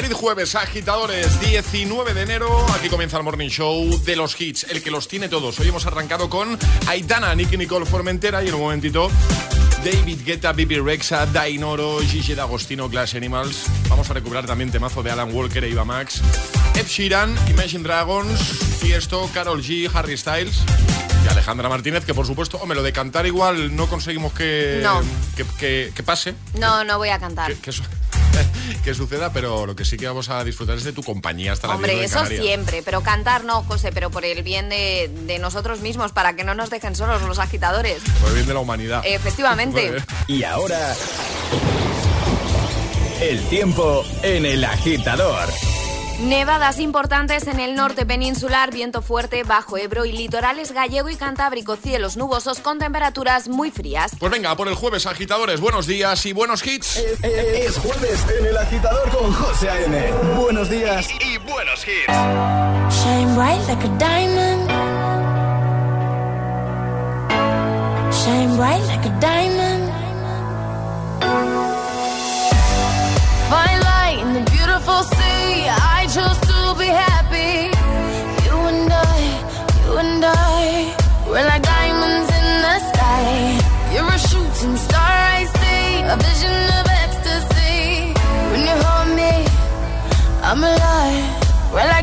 Feliz jueves, agitadores, 19 de enero. Aquí comienza el Morning Show de los hits, el que los tiene todos. Hoy hemos arrancado con Aitana, Nicky Nicole Formentera y en un momentito David Guetta, Bibi Rexa, Dainoro, Gigi D'Agostino, Glass Animals. Vamos a recuperar también temazo de Alan Walker e Iva Max. Ed Sheeran, Imagine Dragons, Fiesto, Carol G, Harry Styles y Alejandra Martínez, que por supuesto, hombre, lo de cantar igual no conseguimos que, No. que, que- que pase, No, no voy a cantar. que, su- que suceda, pero lo que sí que vamos a disfrutar es de tu compañía hasta la Hombre, eso siempre, pero cantar no, José, pero por el bien de, de nosotros mismos, para que no nos dejen solos los agitadores. Por el bien de la humanidad. Efectivamente. Y ahora, el tiempo en el agitador. Nevadas importantes en el norte peninsular, viento fuerte bajo Ebro y litorales gallego y cantábrico, cielos nubosos con temperaturas muy frías. Pues venga, por el jueves, agitadores, buenos días y buenos hits. Es jueves en el agitador con José A.M. Buenos días y, buenos hits. Shine bright like a diamond. Shine bright like a diamond. I'm alive. Well, I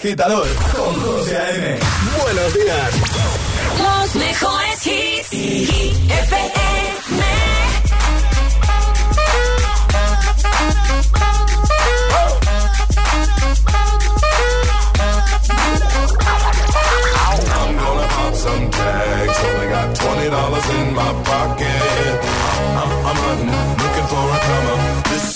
agitador con José A.M. Buenos días. Los mejores hits. Hit FM. I'm gonna pop some tags. Only got twenty dollars in my pocket. I'm, I'm hunting, looking for a come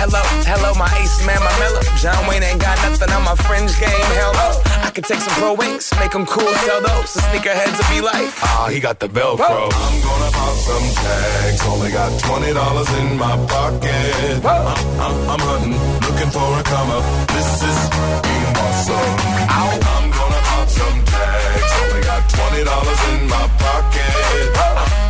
Hello, hello, my ace man, my mellow. John Wayne ain't got nothing on my fringe game. Hell no. I could take some pro wings, make them cool, sell those. The sneakerheads will be like, ah, he got the Velcro. I'm gonna pop some tags. Only got twenty dollars in my pocket. I'm, I'm, uh, uh, I'm hunting, looking for a come up. This is being awesome. I'm gonna pop some tags. Only got twenty dollars in my pocket. I'm,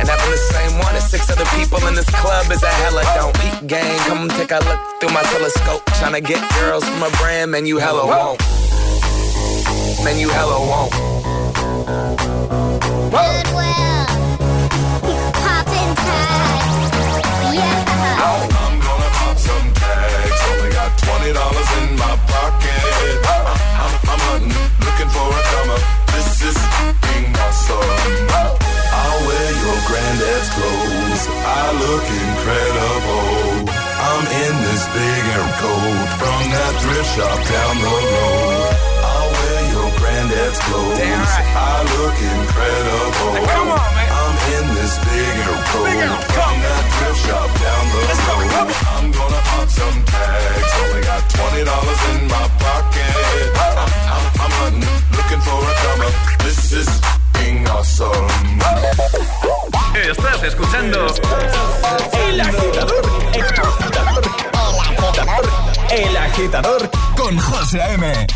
And having the same one as six other people in this club is a hella don't. Peak gang, come take a look through my telescope. Tryna get girls from a brand, man, you hella won't. Man, you hella won't. Goodwill. Poppin' tags. Yeah. I'm gonna pop some tags. Only got twenty dollars in my pocket. I'm, I'm, I'm hunting, looking for a come. This is being awesome. I'll wear your granddad's clothes. I look incredible. I'm in this big air coat from that thrift shop down the road. I'll wear your granddad's clothes. Right. I look incredible. come on, man. I'm in this big air coat from that thrift shop down the road. I'm gonna pop some tags. Only got twenty dollars in my pocket. I'm, I'm, I'm hunting, looking for a come up. This is being awesome. Estás escuchando El Agitador. El Agitador. El Agitador con José A.M.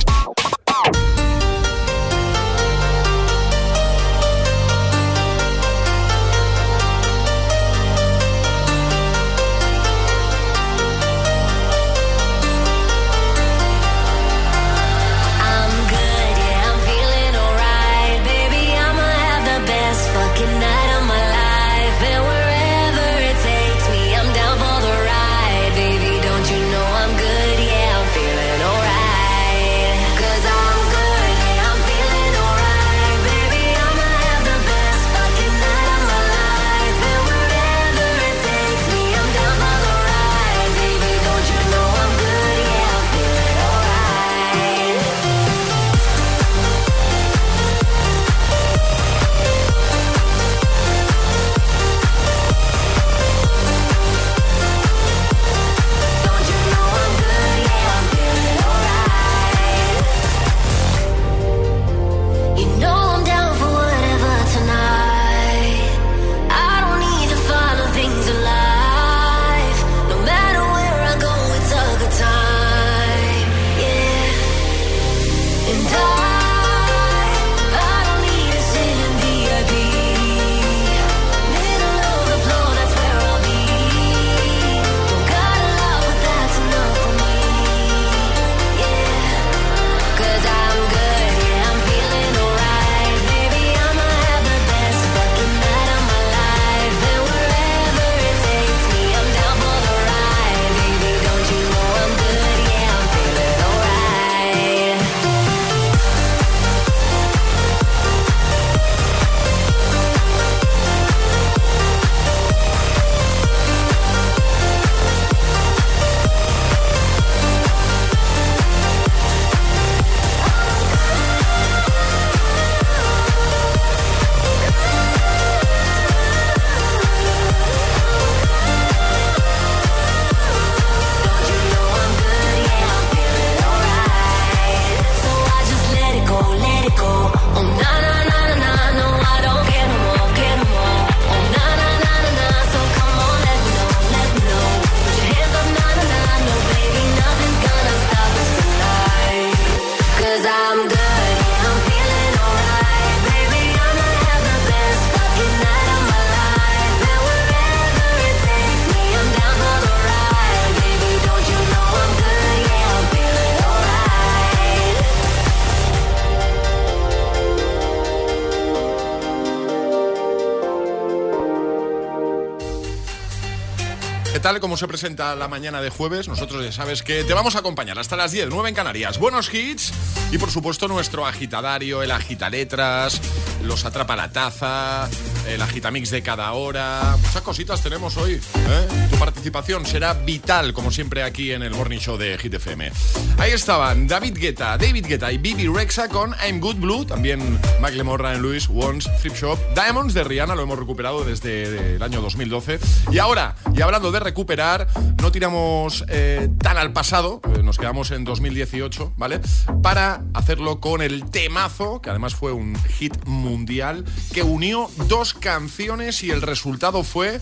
tal? ¿Cómo se presenta la mañana de jueves? Nosotros ya sabes que te vamos a acompañar hasta las 10, 9 en Canarias. Buenos hits Y por supuesto nuestro agitadario, el agitaletras, los atrapa la taza, el agitamix de cada hora. Muchas cositas tenemos hoy. ¿eh? Tu participación será vital, como siempre, aquí en el Morning Show de Hit FM. Ahí estaban David Guetta, David Guetta y Bibi Rexa con I'm Good Blue. También Macklemore, Ryan Lewis, Once, Thrift Shop. Diamonds de Rihanna lo hemos recuperado desde el año 2012. Y ahora, y hablando de recuperar, no tiramos eh, tan al pasado, eh, nos quedamos en 2018, ¿vale? Para hacerlo con el temazo, que además fue un hit mundial, que unió dos canciones y el resultado fue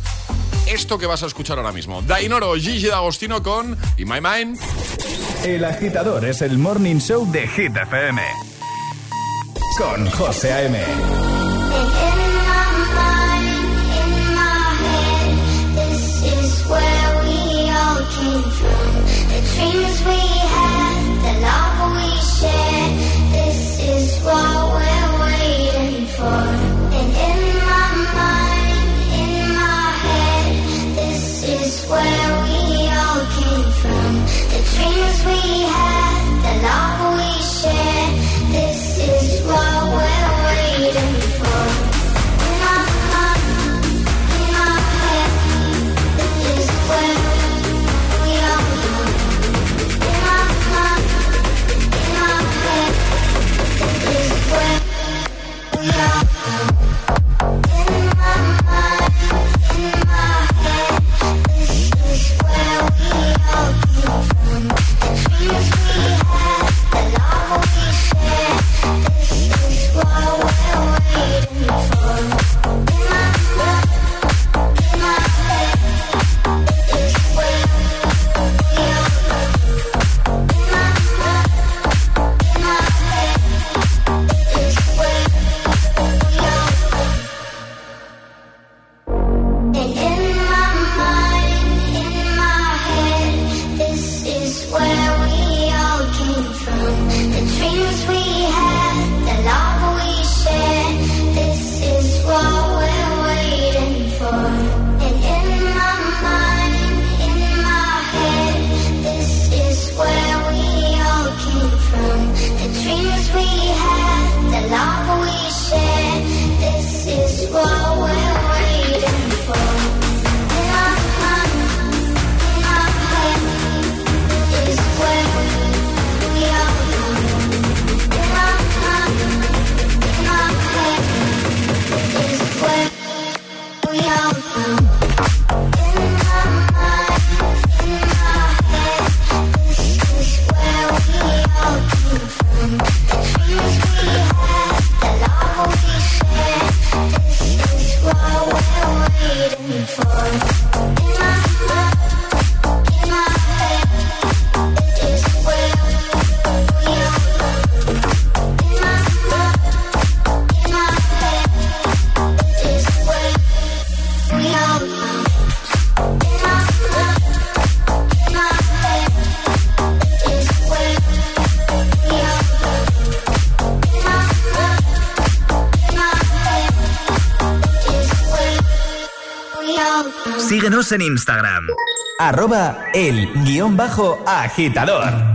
esto que vas a escuchar ahora mismo. Dainoro, Gigi D'Agostino con In My Mind. El agitador es el morning show de Hit FM. Con José A.M. love. En Instagram. Arroba el guion bajo agitador.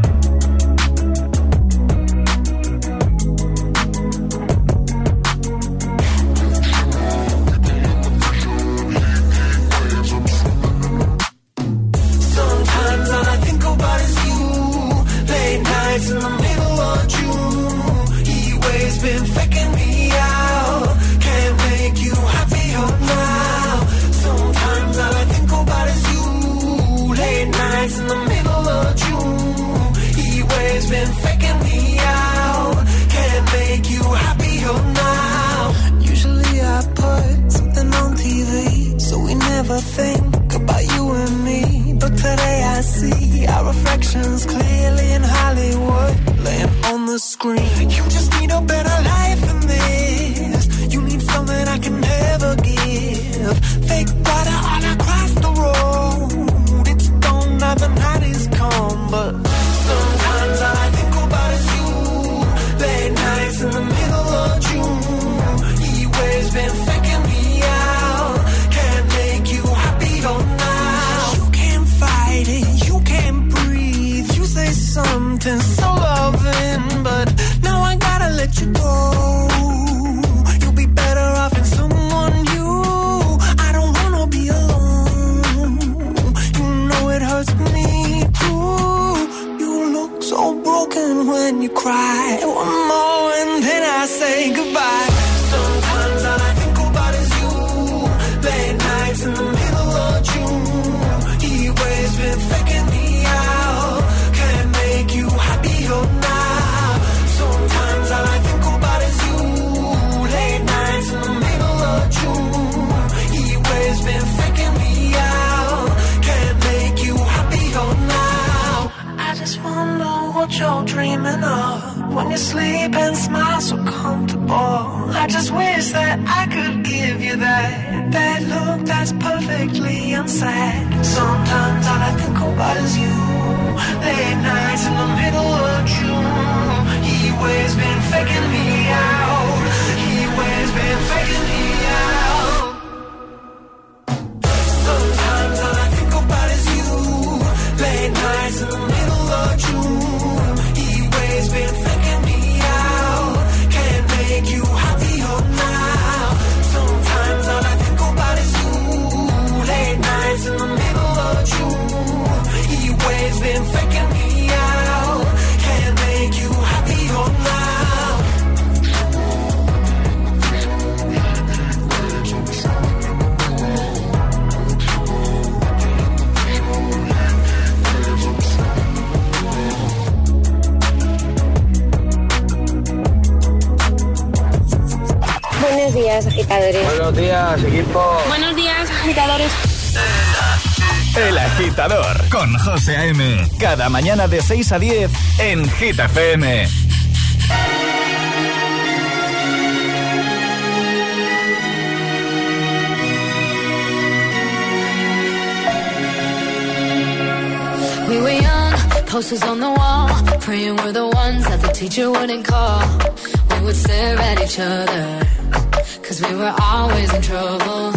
clearly in Hollywood, laying on the screen. You just need sad. Cada mañana de 6 a 10 en Hit FM. We were young, posters on the wall, praying we're the ones that the teacher wouldn't call. We would stare at each other, cause we were always in trouble.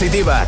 Positiva.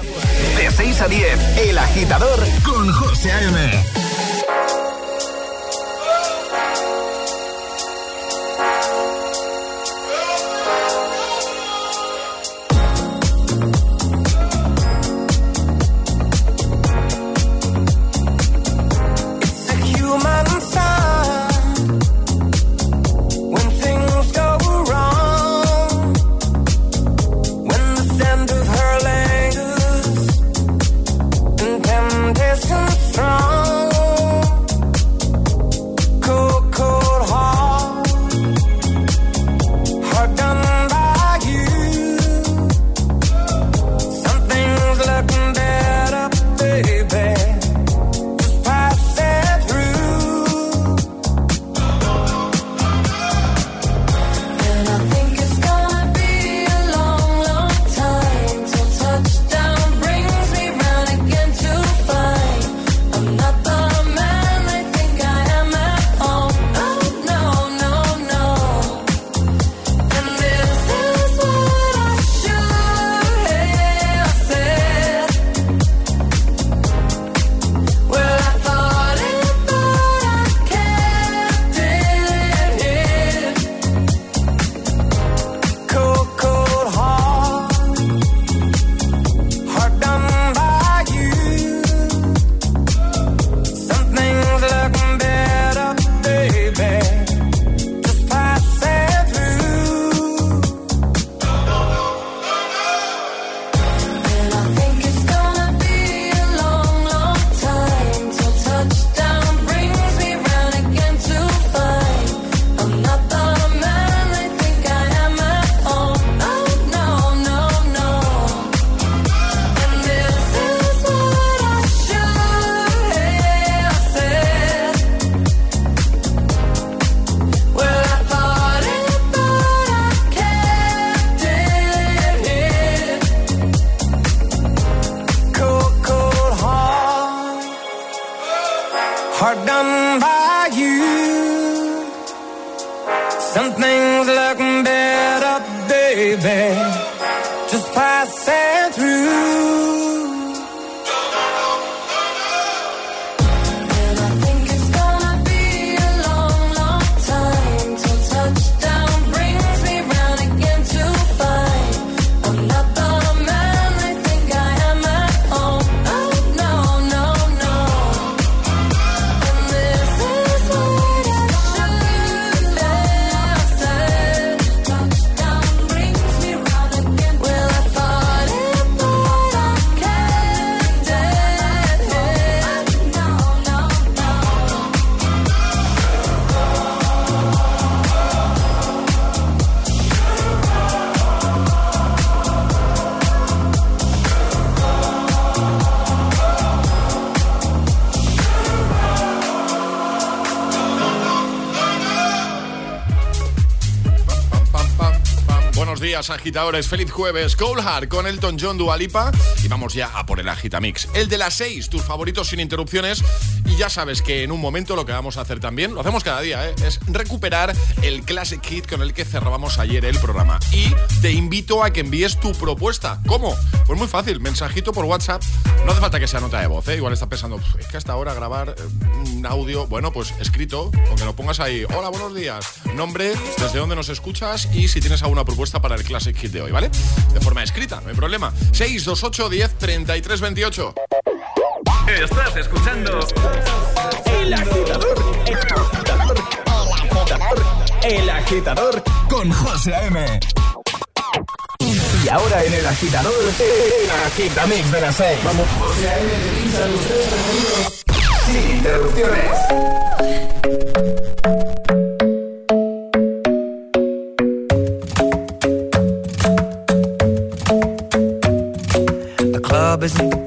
Agitadores. Feliz jueves. Cold con Elton John Dualipa. Y vamos ya a por el Agitamix. El de las 6, tus favoritos sin interrupciones. Y ya sabes que en un momento lo que vamos a hacer también, lo hacemos cada día, ¿eh? es recuperar el Classic Kit con el que cerrábamos ayer el programa. Y te invito a que envíes tu propuesta. ¿Cómo? Pues muy fácil, mensajito por WhatsApp. No hace falta que sea nota de voz, ¿eh? Igual estás pensando, "Pf, es que hasta ahora grabar eh, un audio, bueno, pues escrito, con que lo pongas ahí. Hola, buenos días. Nombre, desde dónde nos escuchas y si tienes alguna propuesta para el Classic Hit de hoy, ¿vale? De forma escrita, no hay problema. 628 10 33 28. Estás escuchando El agitador, el agitador, el agitador, el agitador con José A.M. Y ahora en el agitador, el agitamix de las 6. Vamos, José A.M. preferidos sin interrupciones.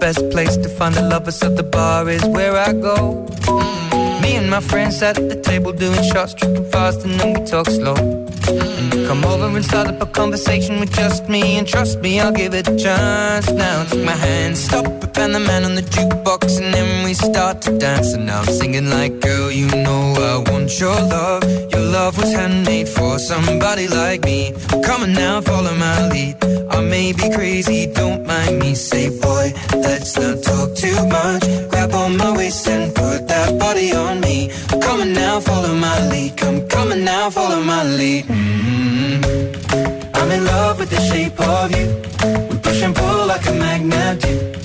Best place to find the lovers, so the bar is where I go. Mm. Me and my friends sat at the table doing shots, tripping fast, and then we talk slow. You come over and start up a conversation with just me, and trust me, I'll give it a chance. Now take my hand, stop it, and the man on the jukebox, and then we start to dance. And now I'm singing like, girl, you know I want your love. Your love was handmade for somebody like me. Come on now, follow my lead. I may be crazy, don't mind me. Say, boy, let's not talk too much. Grab on my waist and put that body on me. Come on now, follow my lead. Come, come on now, follow my lead. mm I'm in love with the shape of you. We push and pull like a magnet do.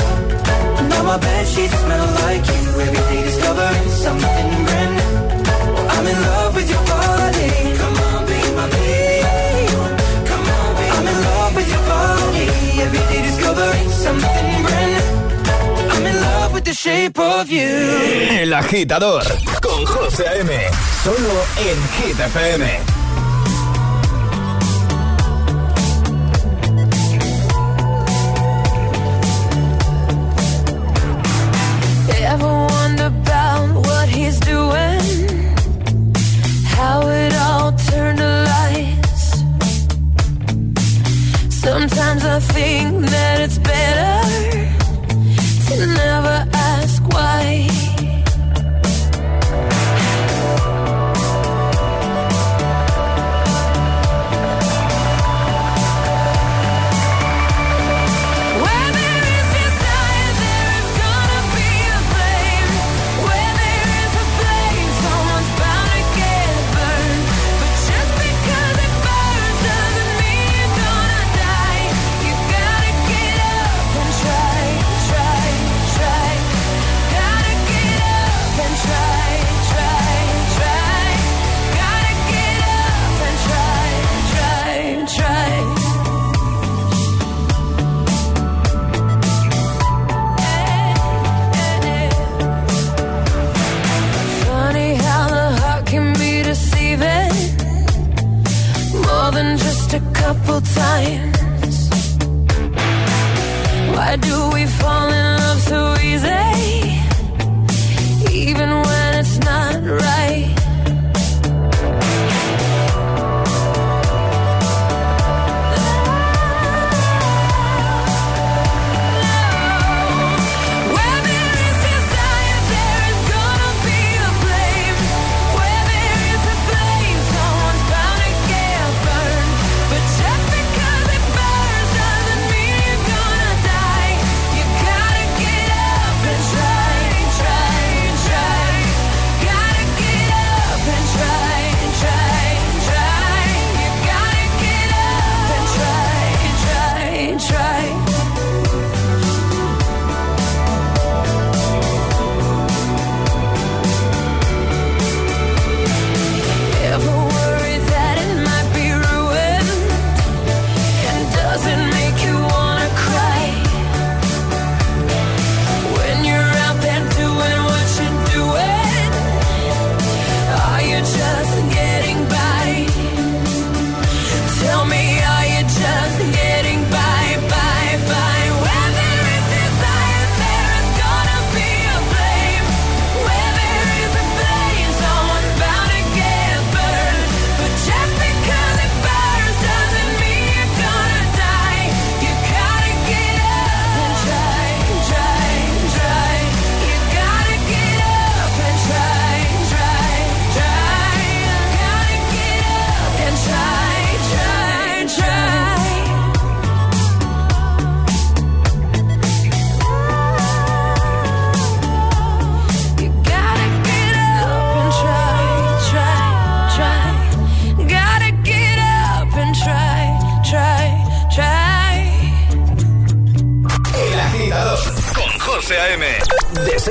I'm in love with your body. Come on. Come on, I'm in love with your body. Something brand. I'm in love with the shape of you. El agitador con José A.M. Solo en Hit FM.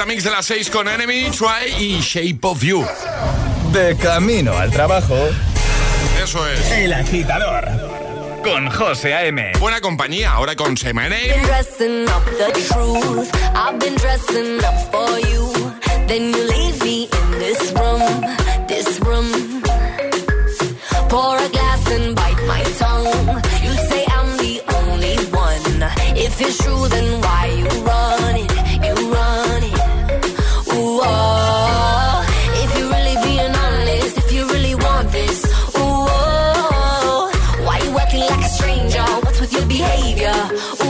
El agitamix de las 6 con Enemy, Try y Shape of You. De camino al trabajo. Eso es. El agitador. Con José A.M. Buena compañía, ahora con been Semane. dressing up the truth. I've been dressing up for you. Then you leave me in this room, this room. Pour a glass and bite my tongue. You say I'm the only one. If it's true, then why you your behavior? Ooh,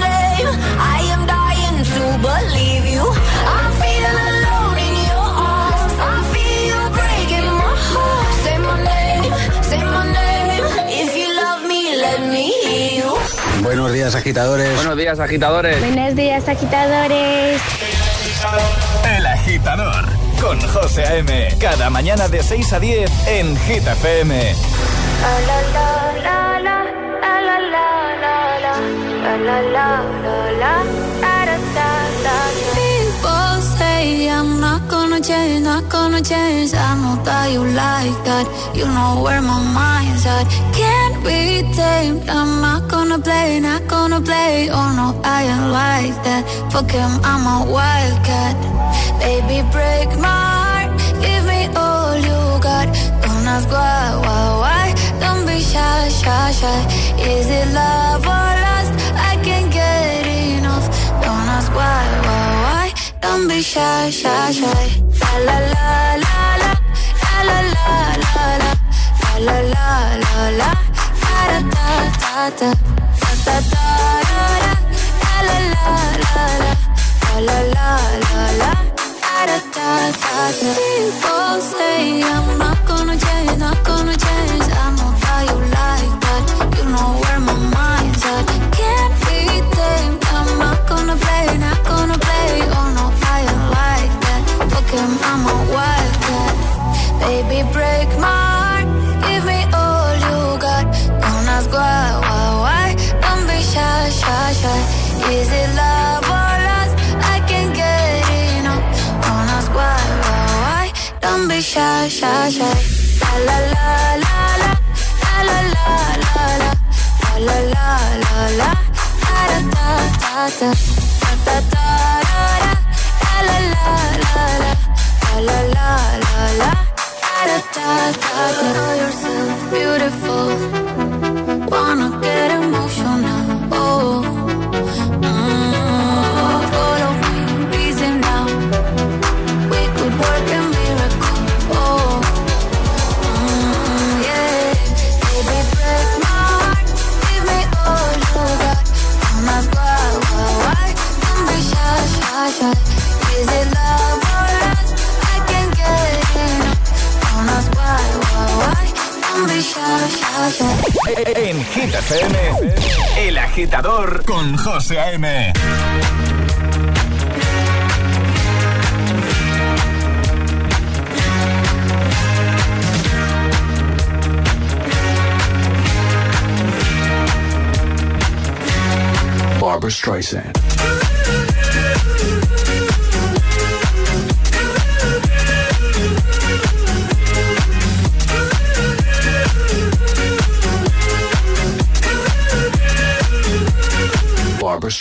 Believe you. I feel alone in your arms. I feel you breaking my heart. Say my name, say my name. If you love me, let me hear you. Buenos días, agitadores. Buenos días, agitadores. Buenos días, agitadores. El agitador con José A.M. Cada mañana de 6 a 10 en Hit FM. People gonna change, not gonna change. I know that you like that. You know where my mind's at. Can't be tamed. I'm not gonna play, not gonna play. Oh no, I ain't like that. Fuck him, I'm a wildcat. Baby, break my heart. Give me all you got. Don't ask why, why, why. Don't be shy, shy, shy. Is it love or Don't be shy, shy, shy. La la la la la la la la la la la la la da da da da da da da da la la la la la la la la da da da da People say I'm not gonna change, not gonna change. I know how you shy, shy, shy. Is it love or lust? I can't get enough. Don't ask why, why, why. Don't be shy, shy, shy. La la la la la la la la la la la la la la la da da da da da da da da da la la la la la la la la la da da da da Know yourself beautiful En Hit FM, El agitador con José A.M. Barbara Streisand.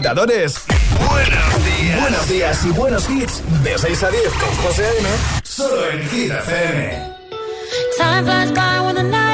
agitadores. Buenos días. Buenos días y buenos hits. De 6 a 10 con José A.M. Solo en Hit FM. Time flies by when the night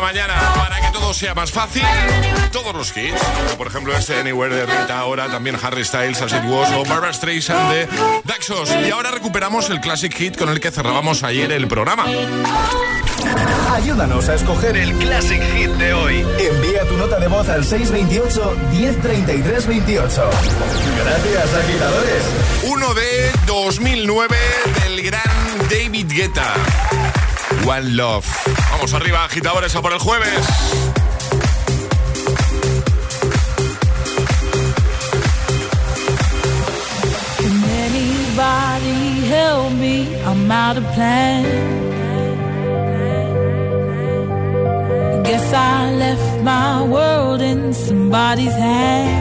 mañana para que todo sea más fácil. Todos los hits, como por ejemplo este Anywhere de Rita ahora, también Harry Styles, As It Was o Barbara Streisand de Daxos. Y ahora recuperamos el classic hit con el que cerrábamos ayer el programa. Ayúdanos a escoger el classic hit de hoy. Envía tu nota de voz al 628 103328. Gracias, agitadores. Uno de 2009 del gran David Guetta. One Love. Vamos arriba, agitadores, a por el jueves. Can anybody help me? I'm out of plan. Guess I left my world in somebody's hand.